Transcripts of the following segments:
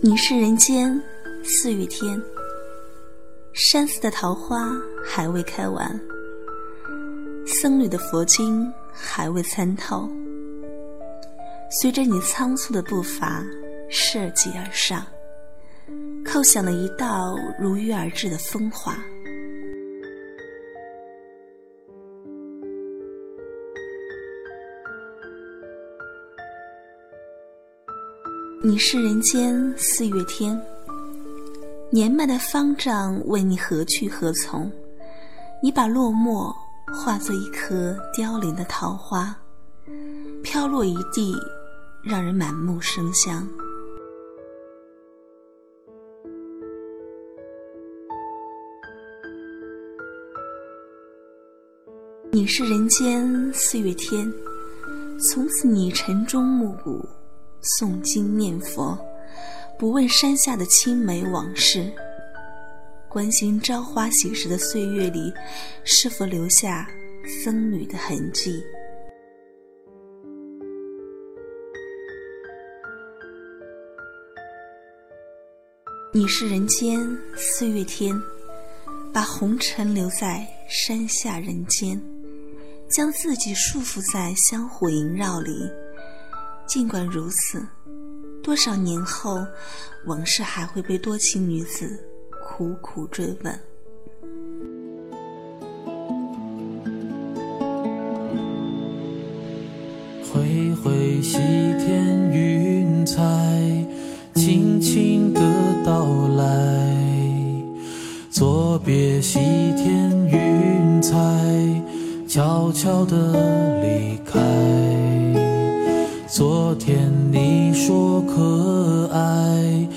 你是人间四月天，山寺的桃花还未开完，僧侣的佛经还未参透。随着你仓促的步伐，涉级而上，叩响了一道如约而至的风华。你是人间四月天，年迈的方丈问你何去何从，你把落寞化作一颗凋零的桃花，飘落一地，让人满目生香。你是人间四月天，从此你晨钟暮鼓。诵经念佛，不问山下的青梅往事，关心朝花夕拾的岁月里，是否留下僧侣的痕迹。你是人间四月天，把红尘留在山下人间，将自己束缚在香火萦绕里。尽管如此，多少年后，往事还会被多情女子苦苦追问。挥挥西天云彩，轻轻的到来。作别西天云彩，悄悄的离开。昨天你说可爱，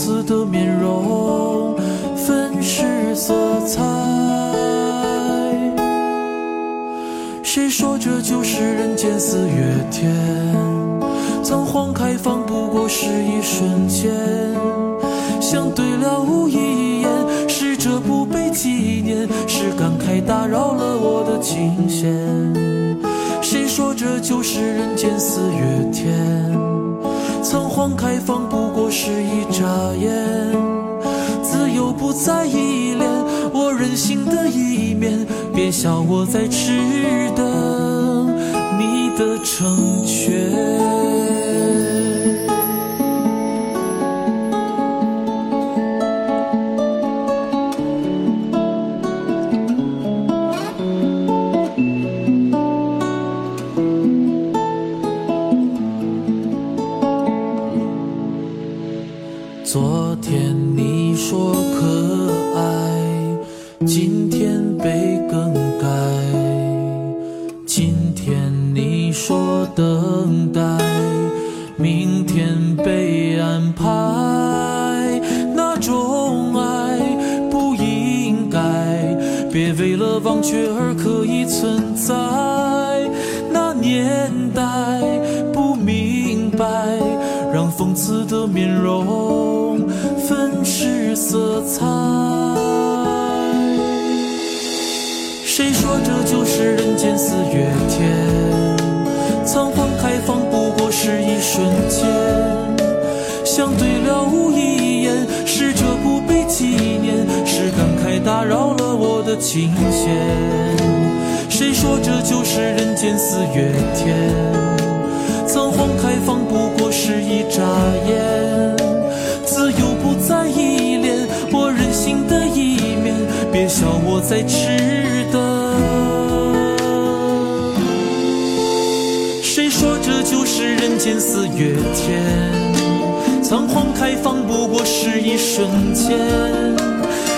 让讽刺的面容。粉饰色彩，谁说这就是人间四月天？仓皇开放不过是一瞬间，相对了无一言，是这不被纪念，是感慨打扰了我的琴弦。谁说这就是人间四月天？仓皇开放不是一眨眼。自由不再依恋，我任性的一面，别笑我在痴等你的成全。昨天你说可爱，今天被更改。今天你说等待，明天被安排。那种爱不应该，别为了忘却而刻意存在。那年代，让讽刺的面容。粉饰色彩，谁说这就是人间四月天？仓皇开放不过是一瞬间，相对了无一言，是这不被纪念，是感慨打扰了我的琴弦。谁说这就是人间四月我在痴等。谁说这就是人间四月天？仓皇开放不过是一瞬间，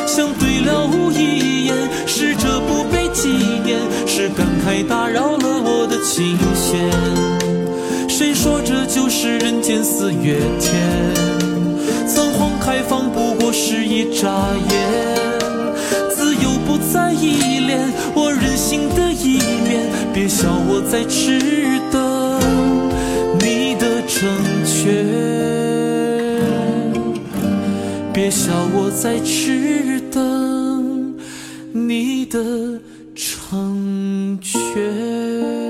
相对了无一言，试着不被纪念，是感慨打扰了我的琴弦。谁说这就是人间四月天？仓皇开放不过是一眨眼，再依恋我任性的一面，别笑我在痴等你的成全，别笑我在痴等你的成全。